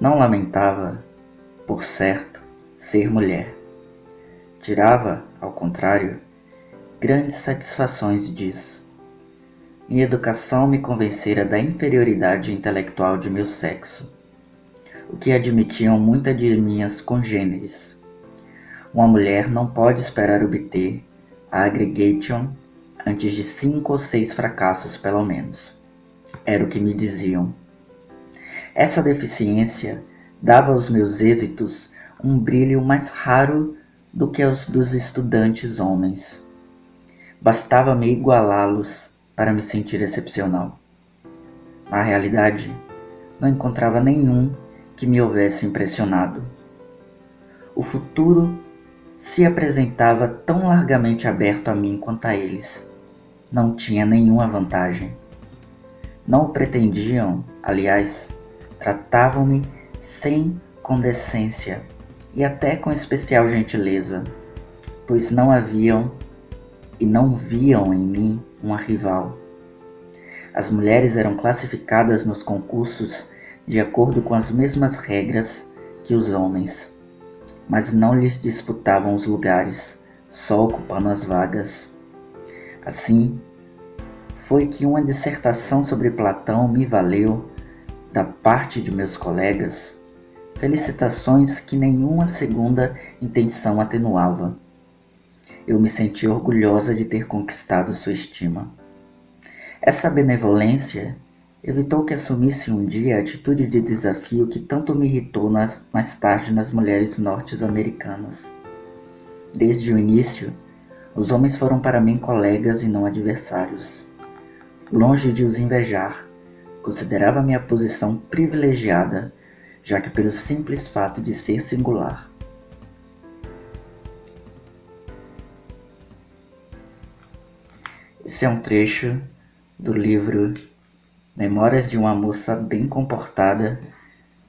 Não lamentava, por certo, ser mulher. Tirava, ao contrário, grandes satisfações disso. Minha educação me convencera da inferioridade intelectual de meu sexo, o que admitiam muitas de minhas congêneres. Uma mulher não pode esperar obter a aggregation antes de cinco ou seis fracassos, pelo menos. Era o que me diziam. Essa deficiência dava aos meus êxitos um brilho mais raro do que aos dos estudantes homens. Bastava-me igualá-los para me sentir excepcional. Na realidade, não encontrava nenhum que me houvesse impressionado. O futuro se apresentava tão largamente aberto a mim quanto a eles. Não tinha nenhuma vantagem. Não pretendiam, aliás, tratavam-me sem condescência e até com especial gentileza, pois não haviam e não viam em mim uma rival. As mulheres eram classificadas nos concursos de acordo com as mesmas regras que os homens, mas não lhes disputavam os lugares, só ocupando as vagas. Assim, foi que uma dissertação sobre Platão me valeu, da parte de meus colegas, felicitações que nenhuma segunda intenção atenuava. Eu me senti orgulhosa de ter conquistado sua estima. Essa benevolência evitou que assumisse um dia a atitude de desafio que tanto me irritou nas, mais tarde nas mulheres norte-americanas. Desde o início, os homens foram para mim colegas e não adversários. Longe de os invejar, considerava minha posição privilegiada, já que pelo simples fato de ser singular. Esse é um trecho do livro Memórias de uma Moça Bem Comportada,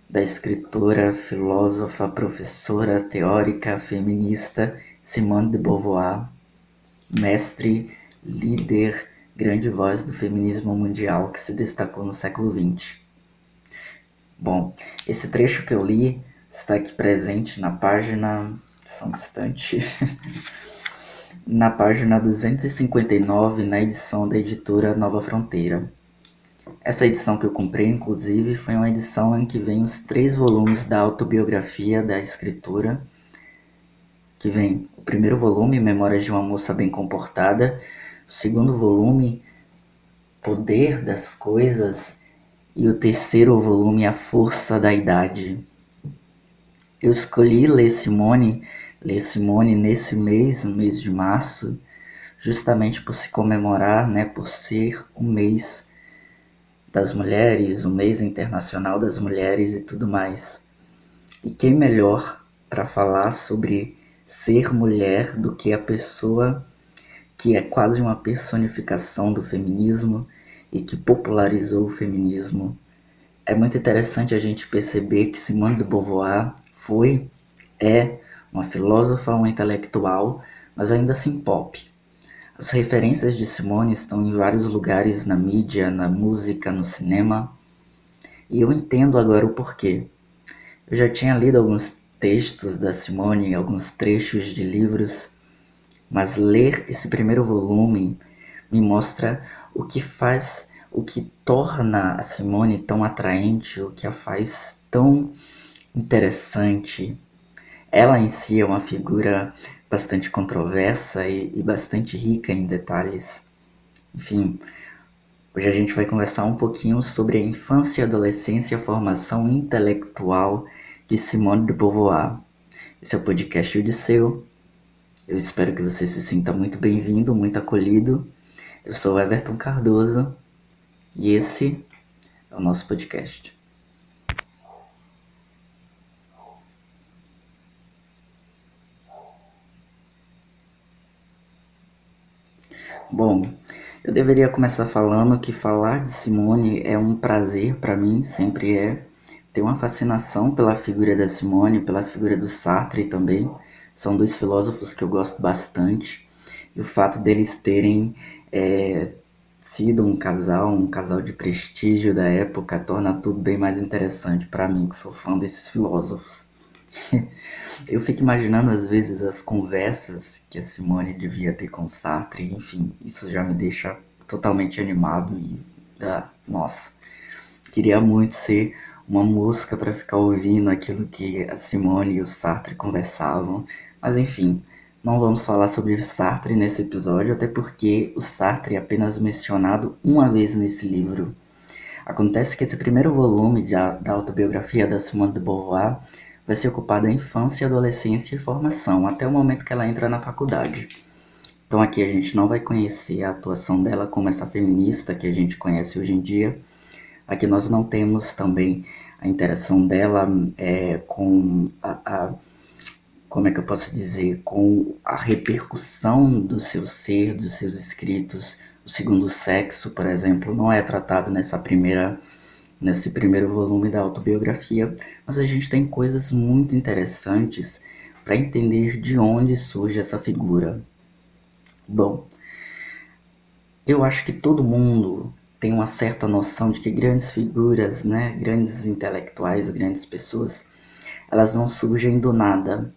da escritora, filósofa, professora, teórica, feminista Simone de Beauvoir, mestre, líder, grande voz do feminismo mundial que se destacou no século XX. Bom, esse trecho que eu li está aqui presente na página. Só um instante. na página 259, na edição da editora Nova Fronteira. Essa edição que eu comprei, inclusive, foi uma edição em que vem os três volumes da autobiografia da escritora, que vem o primeiro volume, Memórias de uma Moça Bem Comportada, o segundo volume, Poder das Coisas, e o terceiro volume, A Força da Idade. Eu escolhi ler Simone ler Simone nesse mês, no mês de março, justamente por se comemorar, né, por ser o mês das mulheres, o mês internacional das mulheres e tudo mais. E quem melhor para falar sobre ser mulher do que a pessoa que é quase uma personificação do feminismo e que popularizou o feminismo. É muito interessante a gente perceber que Simone de Beauvoir foi, é uma filósofa, uma intelectual, mas ainda assim pop. As referências de Simone estão em vários lugares na mídia, na música, no cinema, e eu entendo agora o porquê. Eu já tinha lido alguns textos da Simone, alguns trechos de livros, mas ler esse primeiro volume me mostra o que faz, o que torna a Simone tão atraente, o que a faz tão interessante, ela em si é uma figura bastante controversa e, e bastante rica em detalhes. Enfim, hoje a gente vai conversar um pouquinho sobre a infância, adolescência e a formação intelectual de Simone de Beauvoir. Esse é o podcast Odisseu. Eu espero que você se sinta muito bem-vindo, muito acolhido. Eu sou Everton Cardoso e esse é o nosso podcast. Bom, eu deveria começar falando que falar de Simone é um prazer para mim, sempre é. Tenho uma fascinação pela figura da Simone, pela figura do Sartre também. São dois filósofos que eu gosto bastante. E o fato deles terem é, sido um casal, um casal de prestígio da época, torna tudo bem mais interessante para mim, que sou fã desses filósofos. Eu fico imaginando às vezes as conversas que a Simone devia ter com Sartre, enfim, isso já me deixa totalmente animado e, ah, nossa, queria muito ser uma música para ficar ouvindo aquilo que a Simone e o Sartre conversavam, mas enfim, não vamos falar sobre Sartre nesse episódio, até porque o Sartre é apenas mencionado uma vez nesse livro. Acontece que esse primeiro volume da, da autobiografia da Simone de Beauvoir vai se ocupar da infância, adolescência e formação, até o momento que ela entra na faculdade. Então aqui a gente não vai conhecer a atuação dela como essa feminista que a gente conhece hoje em dia. Aqui nós não temos também a interação dela é, com a, a como é que eu posso dizer, com a repercussão do seu ser, dos seus escritos. O segundo sexo, por exemplo, não é tratado nessa primeira nesse primeiro volume da autobiografia, mas a gente tem coisas muito interessantes para entender de onde surge essa figura. Bom, eu acho que todo mundo tem uma certa noção de que grandes figuras, né, grandes intelectuais, grandes pessoas, elas não surgem do nada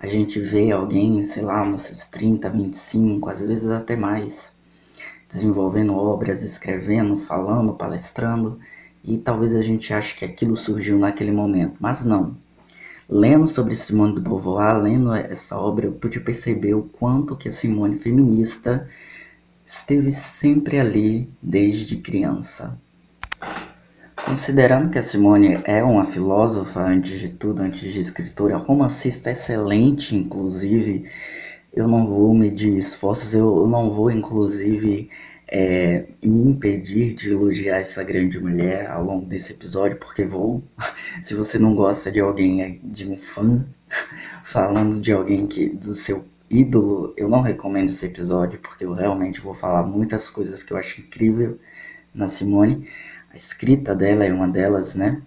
a gente vê alguém, sei lá, nos seus 30, 25, às vezes até mais, desenvolvendo obras, escrevendo, falando, palestrando, e talvez a gente ache que aquilo surgiu naquele momento, mas não. Lendo sobre Simone de Beauvoir, lendo essa obra, eu pude perceber o quanto que a Simone feminista esteve sempre ali desde criança. Considerando que a Simone é uma filósofa, antes de tudo, antes de escritora, romancista excelente, inclusive, eu não vou medir esforços, eu não vou, inclusive, é, me impedir de elogiar essa grande mulher ao longo desse episódio, porque vou. Se você não gosta de alguém, de um fã, falando de alguém que do seu ídolo, eu não recomendo esse episódio, porque eu realmente vou falar muitas coisas que eu acho incrível na Simone. A escrita dela é uma delas, né?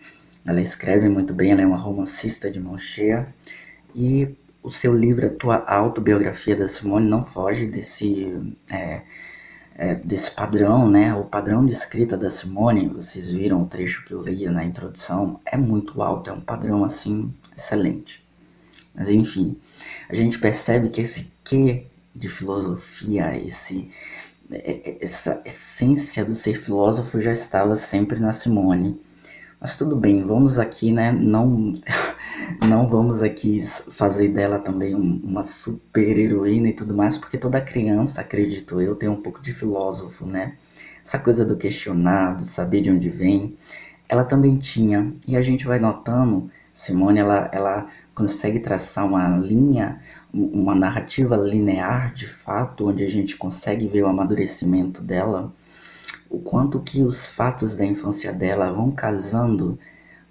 Ela escreve muito bem, ela é uma romancista de mão cheia. E o seu livro, a tua autobiografia da Simone, não foge desse, é, é, desse padrão, né? O padrão de escrita da Simone, vocês viram o trecho que eu li na introdução, é muito alto, é um padrão assim excelente. Mas enfim, a gente percebe que esse quê de filosofia, esse essa essência do ser filósofo já estava sempre na Simone. Mas tudo bem, vamos aqui, né? Não, não vamos aqui fazer dela também uma super heroína e tudo mais, porque toda criança, acredito eu, tem um pouco de filósofo, né? Essa coisa do questionado, saber de onde vem, ela também tinha. E a gente vai notando, Simone, ela, ela consegue traçar uma linha uma narrativa linear de fato, onde a gente consegue ver o amadurecimento dela, o quanto que os fatos da infância dela vão casando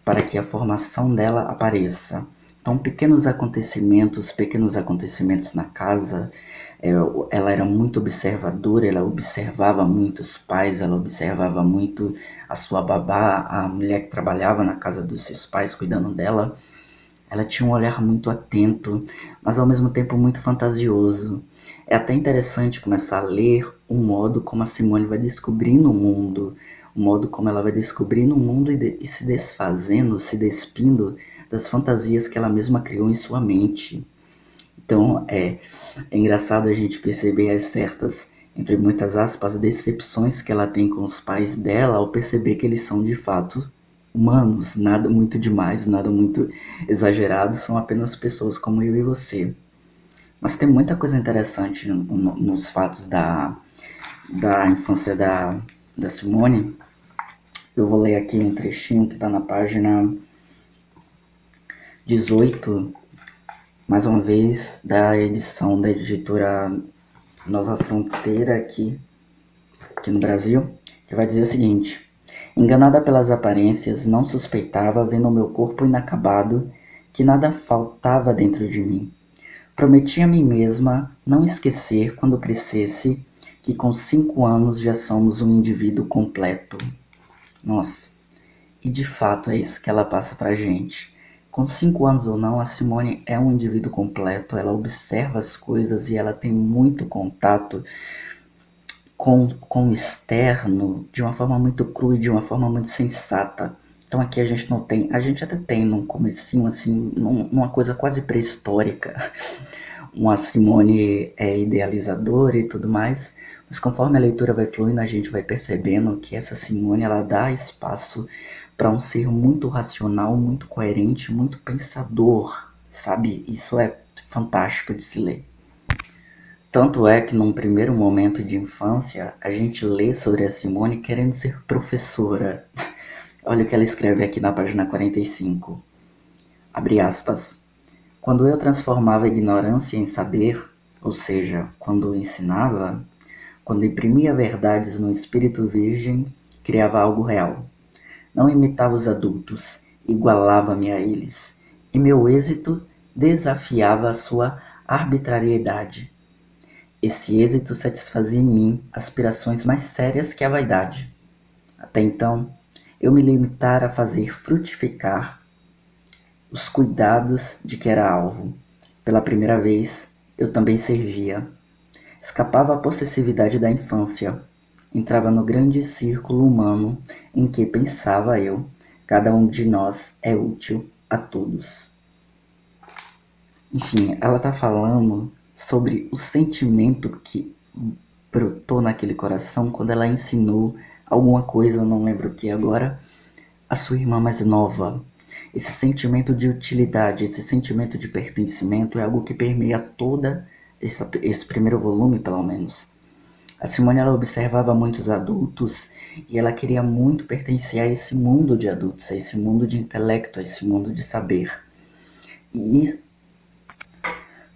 para que a formação dela apareça. Então, pequenos acontecimentos, pequenos acontecimentos na casa, é, ela era muito observadora, ela observava muito os pais, ela observava muito a sua babá, a mulher que trabalhava na casa dos seus pais, cuidando dela. Ela tinha um olhar muito atento, mas ao mesmo tempo muito fantasioso. É até interessante começar a ler o modo como a Simone vai descobrindo o mundo, o modo como ela vai descobrindo o mundo e, de, e se desfazendo, se despindo das fantasias que ela mesma criou em sua mente. Então é, é engraçado a gente perceber as certas, entre muitas aspas, decepções que ela tem com os pais dela ao perceber que eles são de fato humanos, nada muito demais, nada muito exagerado, são apenas pessoas como eu e você. Mas tem muita coisa interessante no, no, nos fatos da, da infância da, da Simone. Eu vou ler aqui um trechinho que está na página 18, mais uma vez, da edição da editora Nova Fronteira aqui, aqui no Brasil, que vai dizer o seguinte. Enganada pelas aparências, não suspeitava, vendo o meu corpo inacabado, que nada faltava dentro de mim. Prometi a mim mesma não esquecer, quando crescesse, que com cinco anos já somos um indivíduo completo. Nossa, e de fato é isso que ela passa pra gente. Com cinco anos ou não, a Simone é um indivíduo completo, ela observa as coisas e ela tem muito contato com, com o externo de uma forma muito crua e de uma forma muito sensata. Então aqui a gente não tem, a gente até tem num comecinho assim, num, numa coisa quase pré-histórica, uma Simone é, idealizadora e tudo mais, mas conforme a leitura vai fluindo, a gente vai percebendo que essa Simone ela dá espaço para um ser muito racional, muito coerente, muito pensador, sabe? Isso é fantástico de se ler. Tanto é que num primeiro momento de infância, a gente lê sobre a Simone querendo ser professora. Olha o que ela escreve aqui na página 45. Abre aspas. Quando eu transformava a ignorância em saber, ou seja, quando ensinava, quando imprimia verdades no espírito virgem, criava algo real. Não imitava os adultos, igualava-me a eles, e meu êxito desafiava a sua arbitrariedade. Esse êxito satisfazia em mim aspirações mais sérias que a vaidade. Até então, eu me limitara a fazer frutificar os cuidados de que era alvo. Pela primeira vez, eu também servia escapava à possessividade da infância, entrava no grande círculo humano em que pensava eu, cada um de nós é útil a todos. Enfim, ela está falando sobre o sentimento que brotou naquele coração quando ela ensinou alguma coisa, não lembro o que agora, a sua irmã mais nova. Esse sentimento de utilidade, esse sentimento de pertencimento é algo que permeia toda esse, esse primeiro volume, pelo menos. A Simone ela observava muitos adultos e ela queria muito pertencer a esse mundo de adultos, a esse mundo de intelecto, a esse mundo de saber. E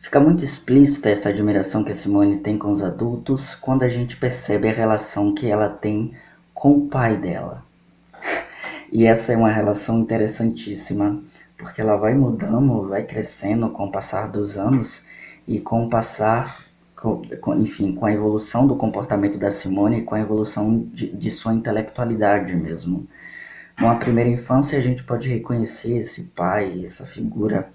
fica muito explícita essa admiração que a Simone tem com os adultos quando a gente percebe a relação que ela tem com o pai dela. E essa é uma relação interessantíssima, porque ela vai mudando, vai crescendo com o passar dos anos e com o passar, com, enfim, com a evolução do comportamento da Simone e com a evolução de, de sua intelectualidade mesmo. Numa primeira infância, a gente pode reconhecer esse pai, essa figura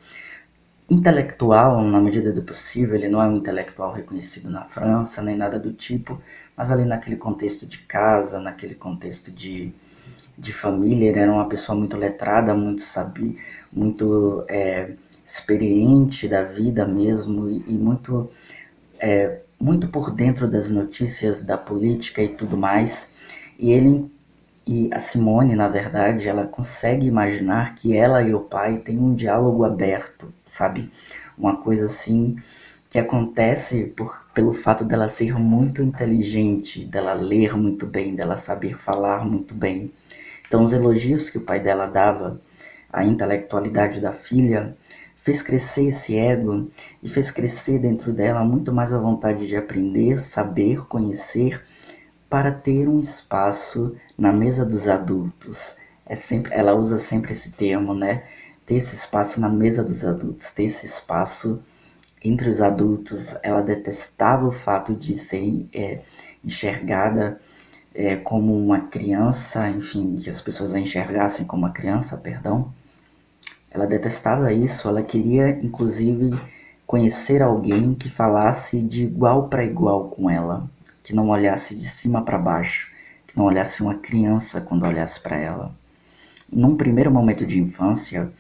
intelectual na medida do possível. Ele não é um intelectual reconhecido na França, nem nada do tipo, mas ali naquele contexto de casa, naquele contexto de, de família, ele era uma pessoa muito letrada, muito sabia, muito é, experiente da vida mesmo e, e muito, é, muito por dentro das notícias da política e tudo mais. E ele e a Simone, na verdade, ela consegue imaginar que ela e o pai têm um diálogo aberto, sabe? Uma coisa assim que acontece por, pelo fato dela ser muito inteligente, dela ler muito bem, dela saber falar muito bem. Então, os elogios que o pai dela dava à intelectualidade da filha fez crescer esse ego e fez crescer dentro dela muito mais a vontade de aprender, saber, conhecer, para ter um espaço na mesa dos adultos. É sempre, ela usa sempre esse termo, né? Ter esse espaço na mesa dos adultos, ter esse espaço entre os adultos. Ela detestava o fato de ser é, enxergada é, como uma criança, enfim, que as pessoas a enxergassem como uma criança, perdão. Ela detestava isso, ela queria inclusive conhecer alguém que falasse de igual para igual com ela, que não olhasse de cima para baixo, que não olhasse uma criança quando olhasse para ela. Num primeiro momento de infância,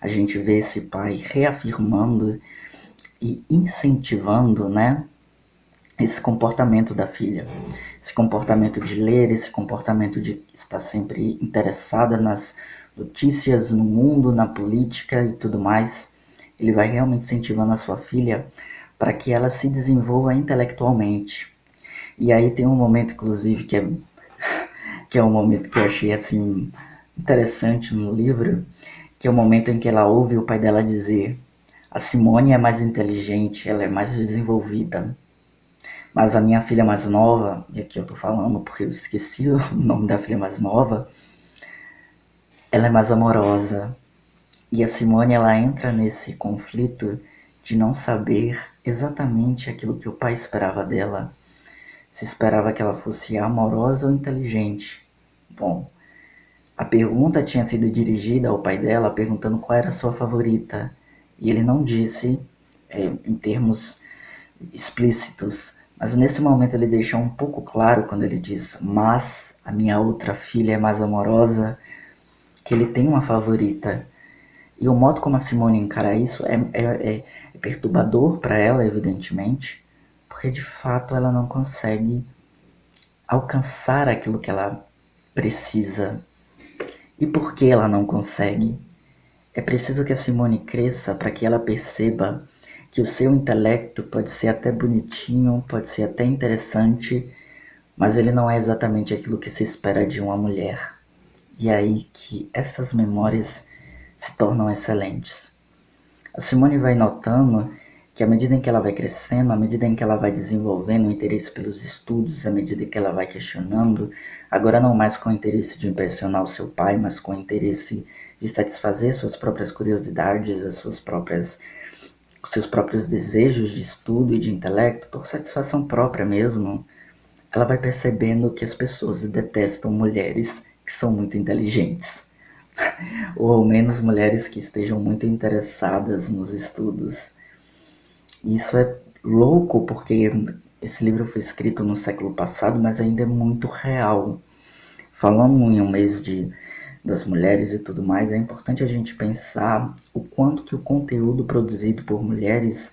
a gente vê esse pai reafirmando e incentivando, né, esse comportamento da filha, esse comportamento de ler, esse comportamento de estar sempre interessada nas notícias no mundo, na política e tudo mais. Ele vai realmente incentivando a sua filha para que ela se desenvolva intelectualmente. E aí tem um momento, inclusive, que é, que é um momento que eu achei assim interessante no livro, que é o momento em que ela ouve o pai dela dizer: a Simone é mais inteligente, ela é mais desenvolvida. Mas a minha filha mais nova, e aqui eu tô falando porque eu esqueci o nome da filha mais nova, ela é mais amorosa. E a Simone ela entra nesse conflito de não saber exatamente aquilo que o pai esperava dela. Se esperava que ela fosse amorosa ou inteligente. Bom, a pergunta tinha sido dirigida ao pai dela perguntando qual era sua favorita. E ele não disse é, em termos explícitos, Mas nesse momento ele deixa um pouco claro quando ele diz: Mas a minha outra filha é mais amorosa, que ele tem uma favorita. E o modo como a Simone encara isso é, é, é, é perturbador para ela, evidentemente, porque de fato ela não consegue alcançar aquilo que ela precisa. E por que ela não consegue? É preciso que a Simone cresça para que ela perceba que o seu intelecto pode ser até bonitinho, pode ser até interessante, mas ele não é exatamente aquilo que se espera de uma mulher. E é aí que essas memórias se tornam excelentes. A Simone vai notando que à medida em que ela vai crescendo, à medida em que ela vai desenvolvendo o interesse pelos estudos, à medida que ela vai questionando, agora não mais com o interesse de impressionar o seu pai, mas com o interesse de satisfazer suas próprias curiosidades, as suas próprias seus próprios desejos de estudo e de intelecto, por satisfação própria mesmo, ela vai percebendo que as pessoas detestam mulheres que são muito inteligentes. Ou ao menos mulheres que estejam muito interessadas nos estudos. Isso é louco porque esse livro foi escrito no século passado, mas ainda é muito real. Falando em um mês de, das mulheres e tudo mais, é importante a gente pensar o quanto que o conteúdo produzido por mulheres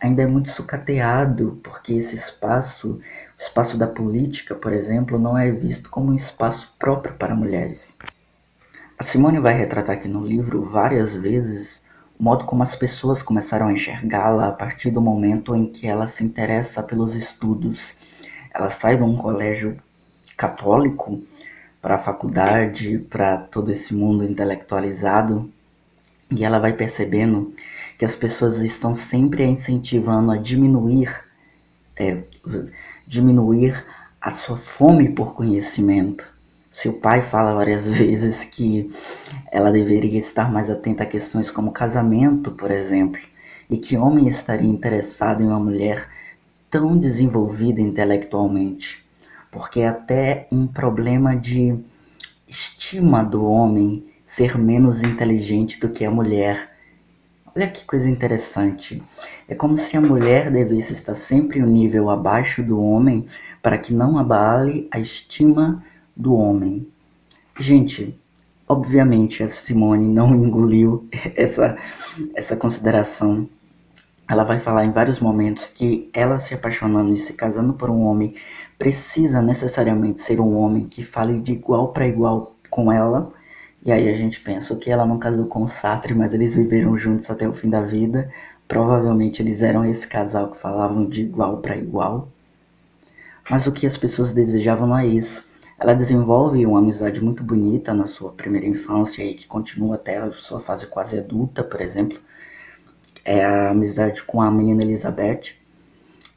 ainda é muito sucateado, porque esse espaço, o espaço da política, por exemplo, não é visto como um espaço próprio para mulheres. A Simone vai retratar aqui no livro várias vezes o modo como as pessoas começaram a enxergá-la a partir do momento em que ela se interessa pelos estudos. Ela sai de um colégio católico para a faculdade, para todo esse mundo intelectualizado, e ela vai percebendo que as pessoas estão sempre a incentivando a diminuir, é, diminuir a sua fome por conhecimento. Seu pai fala várias vezes que ela deveria estar mais atenta a questões como casamento, por exemplo, e que homem estaria interessado em uma mulher tão desenvolvida intelectualmente, porque é até um problema de estima do homem ser menos inteligente do que a mulher Olha que coisa interessante. É como se a mulher devesse estar sempre um nível abaixo do homem para que não abale a estima do homem. Gente, obviamente a Simone não engoliu essa, essa consideração. Ela vai falar em vários momentos que ela se apaixonando e se casando por um homem precisa necessariamente ser um homem que fale de igual para igual com ela e aí a gente pensa que ela não casou com o Sartre, mas eles viveram juntos até o fim da vida. Provavelmente eles eram esse casal que falavam de igual para igual. Mas o que as pessoas desejavam não é isso. Ela desenvolve uma amizade muito bonita na sua primeira infância e que continua até a sua fase quase adulta, por exemplo. É a amizade com a menina Elizabeth.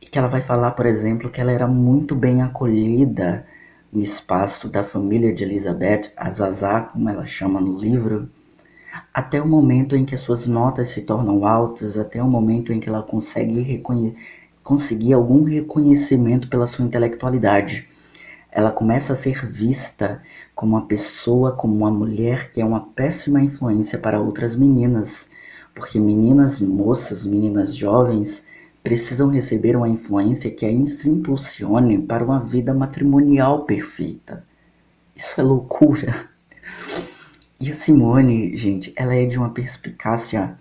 E que ela vai falar, por exemplo, que ela era muito bem acolhida no espaço da família de Elizabeth, a Zazá, como ela chama no livro, até o momento em que as suas notas se tornam altas, até o momento em que ela consegue conseguir algum reconhecimento pela sua intelectualidade. Ela começa a ser vista como uma pessoa, como uma mulher que é uma péssima influência para outras meninas, porque meninas, moças, meninas jovens precisam receber uma influência que as impulsione para uma vida matrimonial perfeita. Isso é loucura. E a Simone, gente, ela é de uma perspicácia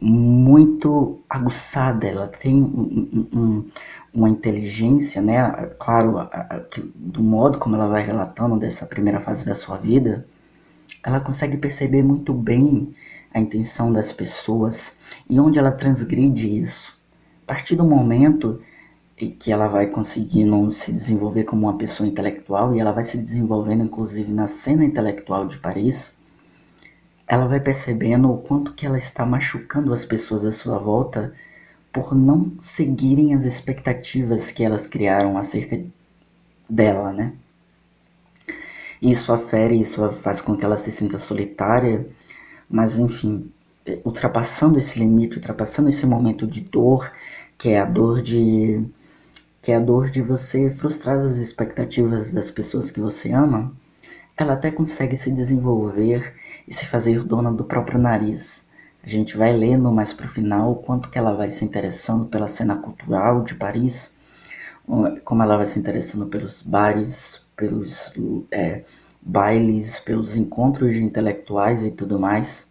muito aguçada, ela tem um, um, uma inteligência, né? Claro, a, a, do modo como ela vai relatando dessa primeira fase da sua vida, ela consegue perceber muito bem a intenção das pessoas e onde ela transgride isso. A partir do momento que ela vai conseguindo se desenvolver como uma pessoa intelectual e ela vai se desenvolvendo inclusive na cena intelectual de Paris, ela vai percebendo o quanto que ela está machucando as pessoas à sua volta por não seguirem as expectativas que elas criaram acerca dela, né? Isso afere, isso faz com que ela se sinta solitária, mas enfim, ultrapassando esse limite, ultrapassando esse momento de dor, que é a dor de que é a dor de você frustrar as expectativas das pessoas que você ama, ela até consegue se desenvolver e se fazer dona do próprio nariz. A gente vai lendo mais pro final o quanto que ela vai se interessando pela cena cultural de Paris como ela vai se interessando pelos bares, pelos é, bailes, pelos encontros de intelectuais e tudo mais.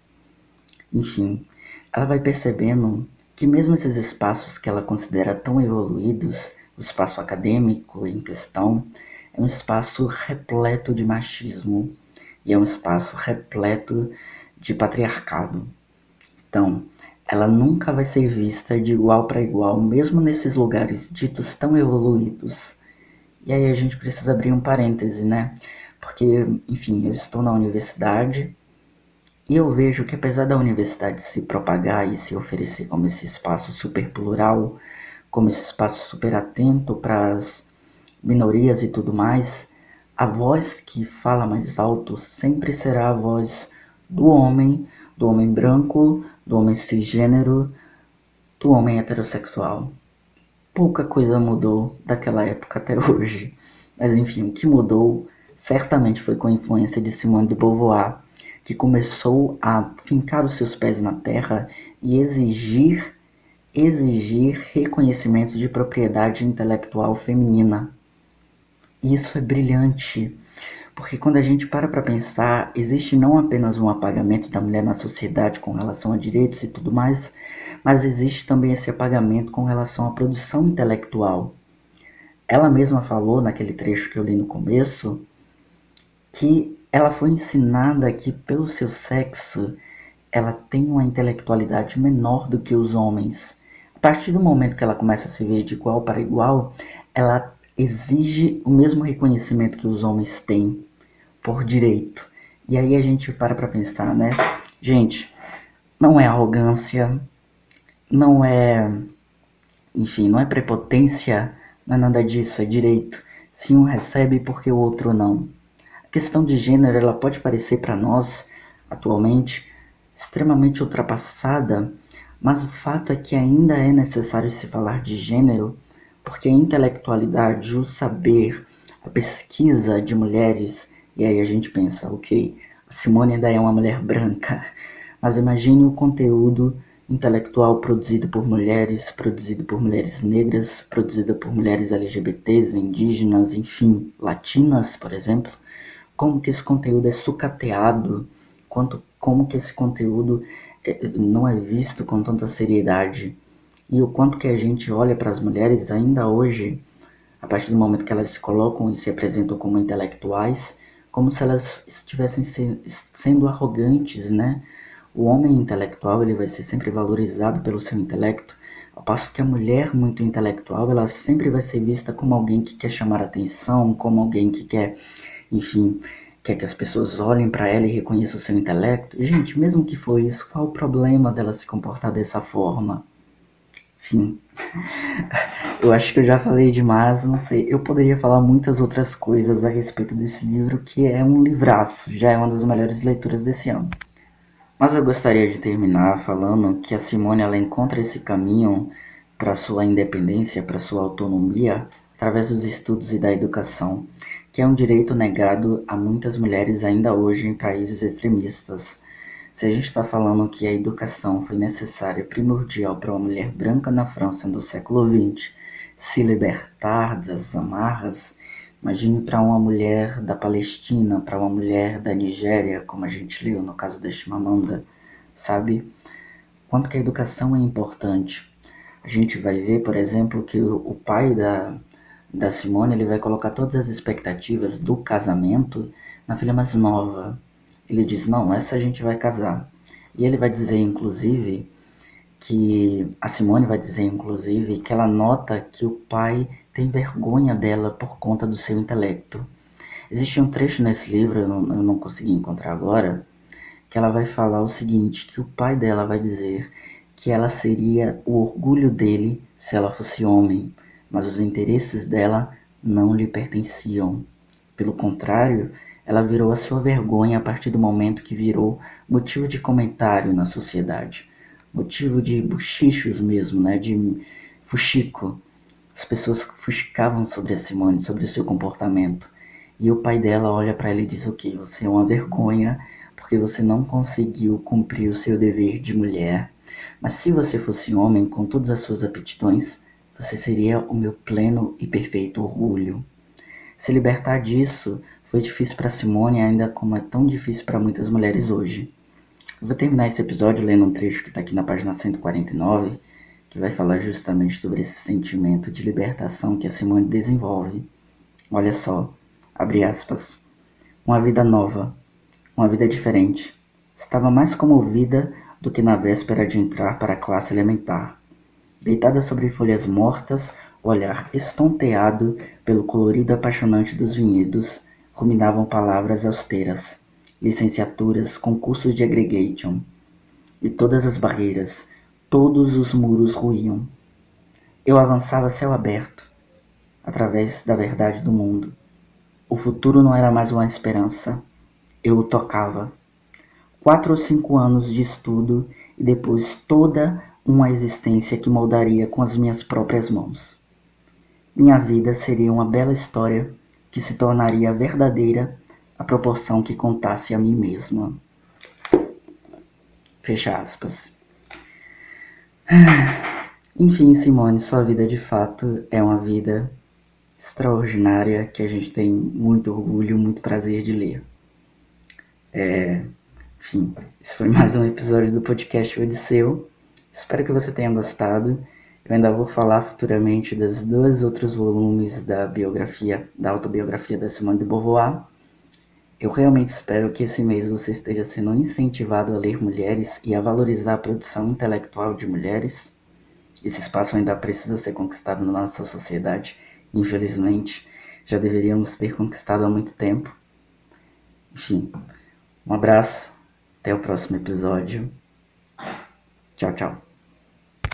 Enfim, ela vai percebendo que mesmo esses espaços que ela considera tão evoluídos, o espaço acadêmico em questão, é um espaço repleto de machismo e é um espaço repleto de patriarcado. Então, ela nunca vai ser vista de igual para igual, mesmo nesses lugares ditos tão evoluídos. E aí a gente precisa abrir um parêntese, né? Porque, enfim, eu estou na universidade e eu vejo que apesar da universidade se propagar e se oferecer como esse espaço super plural, como esse espaço super atento para as minorias e tudo mais, a voz que fala mais alto sempre será a voz do homem, do homem branco, do homem cisgênero, do homem heterossexual. Pouca coisa mudou daquela época até hoje. Mas enfim, o que mudou certamente foi com a influência de Simone de Beauvoir, que começou a fincar os seus pés na terra e exigir exigir reconhecimento de propriedade intelectual feminina. E isso é brilhante, porque quando a gente para para pensar, existe não apenas um apagamento da mulher na sociedade com relação a direitos e tudo mais, mas existe também esse apagamento com relação à produção intelectual. Ela mesma falou naquele trecho que eu li no começo que ela foi ensinada que pelo seu sexo ela tem uma intelectualidade menor do que os homens. A partir do momento que ela começa a se ver de igual para igual, ela exige o mesmo reconhecimento que os homens têm por direito. E aí a gente para para pensar, né? Gente, não é arrogância, não é, enfim, não é prepotência, não é nada disso, é direito. Se um recebe, porque o outro não. A questão de gênero, ela pode parecer para nós, atualmente, extremamente ultrapassada, mas o fato é que ainda é necessário se falar de gênero, porque a intelectualidade, o saber, a pesquisa de mulheres e aí a gente pensa, ok, a Simone ainda é uma mulher branca, mas imagine o conteúdo intelectual produzido por mulheres, produzido por mulheres negras, produzido por mulheres LGBTs, indígenas, enfim, latinas, por exemplo, como que esse conteúdo é sucateado, quanto, como que esse conteúdo é, não é visto com tanta seriedade e o quanto que a gente olha para as mulheres ainda hoje, a partir do momento que elas se colocam e se apresentam como intelectuais, como se elas estivessem se, sendo arrogantes, né? O homem intelectual ele vai ser sempre valorizado pelo seu intelecto, ao passo que a mulher muito intelectual ela sempre vai ser vista como alguém que quer chamar atenção, como alguém que quer, enfim, quer que as pessoas olhem para ela e reconheçam o seu intelecto. Gente, mesmo que for isso, qual o problema dela se comportar dessa forma? Enfim, eu acho que eu já falei demais, não sei. Eu poderia falar muitas outras coisas a respeito desse livro, que é um livraço, já é uma das melhores leituras desse ano. Mas eu gostaria de terminar falando que a Simone ela encontra esse caminho para sua independência, para sua autonomia, através dos estudos e da educação, que é um direito negado a muitas mulheres ainda hoje em países extremistas se a gente está falando que a educação foi necessária, primordial para uma mulher branca na França do século XX se libertar das amarras, imagine para uma mulher da Palestina, para uma mulher da Nigéria, como a gente leu no caso da Chimamanda, sabe? Quanto que a educação é importante. A gente vai ver, por exemplo, que o pai da, da Simone ele vai colocar todas as expectativas do casamento na filha mais nova, ele diz: Não, essa a gente vai casar. E ele vai dizer, inclusive, que a Simone vai dizer, inclusive, que ela nota que o pai tem vergonha dela por conta do seu intelecto. Existe um trecho nesse livro, eu não, eu não consegui encontrar agora, que ela vai falar o seguinte: que o pai dela vai dizer que ela seria o orgulho dele se ela fosse homem, mas os interesses dela não lhe pertenciam. Pelo contrário, ela virou a sua vergonha a partir do momento que virou motivo de comentário na sociedade, motivo de bochichos mesmo, né, de fuxico. As pessoas fuxicavam sobre a Simone, sobre o seu comportamento. E o pai dela olha para ela e diz: "OK, você é uma vergonha porque você não conseguiu cumprir o seu dever de mulher. Mas se você fosse homem com todas as suas aptidões, você seria o meu pleno e perfeito orgulho. Se libertar disso foi difícil para Simone, ainda como é tão difícil para muitas mulheres hoje. Vou terminar esse episódio lendo um trecho que está aqui na página 149, que vai falar justamente sobre esse sentimento de libertação que a Simone desenvolve. Olha só, abre aspas. Uma vida nova, uma vida diferente. Estava mais comovida do que na véspera de entrar para a classe elementar. Deitada sobre folhas mortas, o olhar estonteado pelo colorido apaixonante dos vinhedos, ruminavam palavras austeras, licenciaturas, concursos de aggregation. E todas as barreiras, todos os muros ruíam. Eu avançava céu aberto, através da verdade do mundo. O futuro não era mais uma esperança, eu o tocava. Quatro ou cinco anos de estudo e depois toda uma existência que moldaria com as minhas próprias mãos. Minha vida seria uma bela história que se tornaria verdadeira à proporção que contasse a mim mesma. Fecha aspas. Enfim, Simone, sua vida de fato é uma vida extraordinária que a gente tem muito orgulho, muito prazer de ler. É, enfim, esse foi mais um episódio do podcast Odisseu. Espero que você tenha gostado. Eu ainda vou falar futuramente dos dois outros volumes da biografia, da autobiografia da Simone de Beauvoir. Eu realmente espero que esse mês você esteja sendo incentivado a ler mulheres e a valorizar a produção intelectual de mulheres. Esse espaço ainda precisa ser conquistado na nossa sociedade. Infelizmente, já deveríamos ter conquistado há muito tempo. Enfim, um abraço, até o próximo episódio. Tchau, tchau.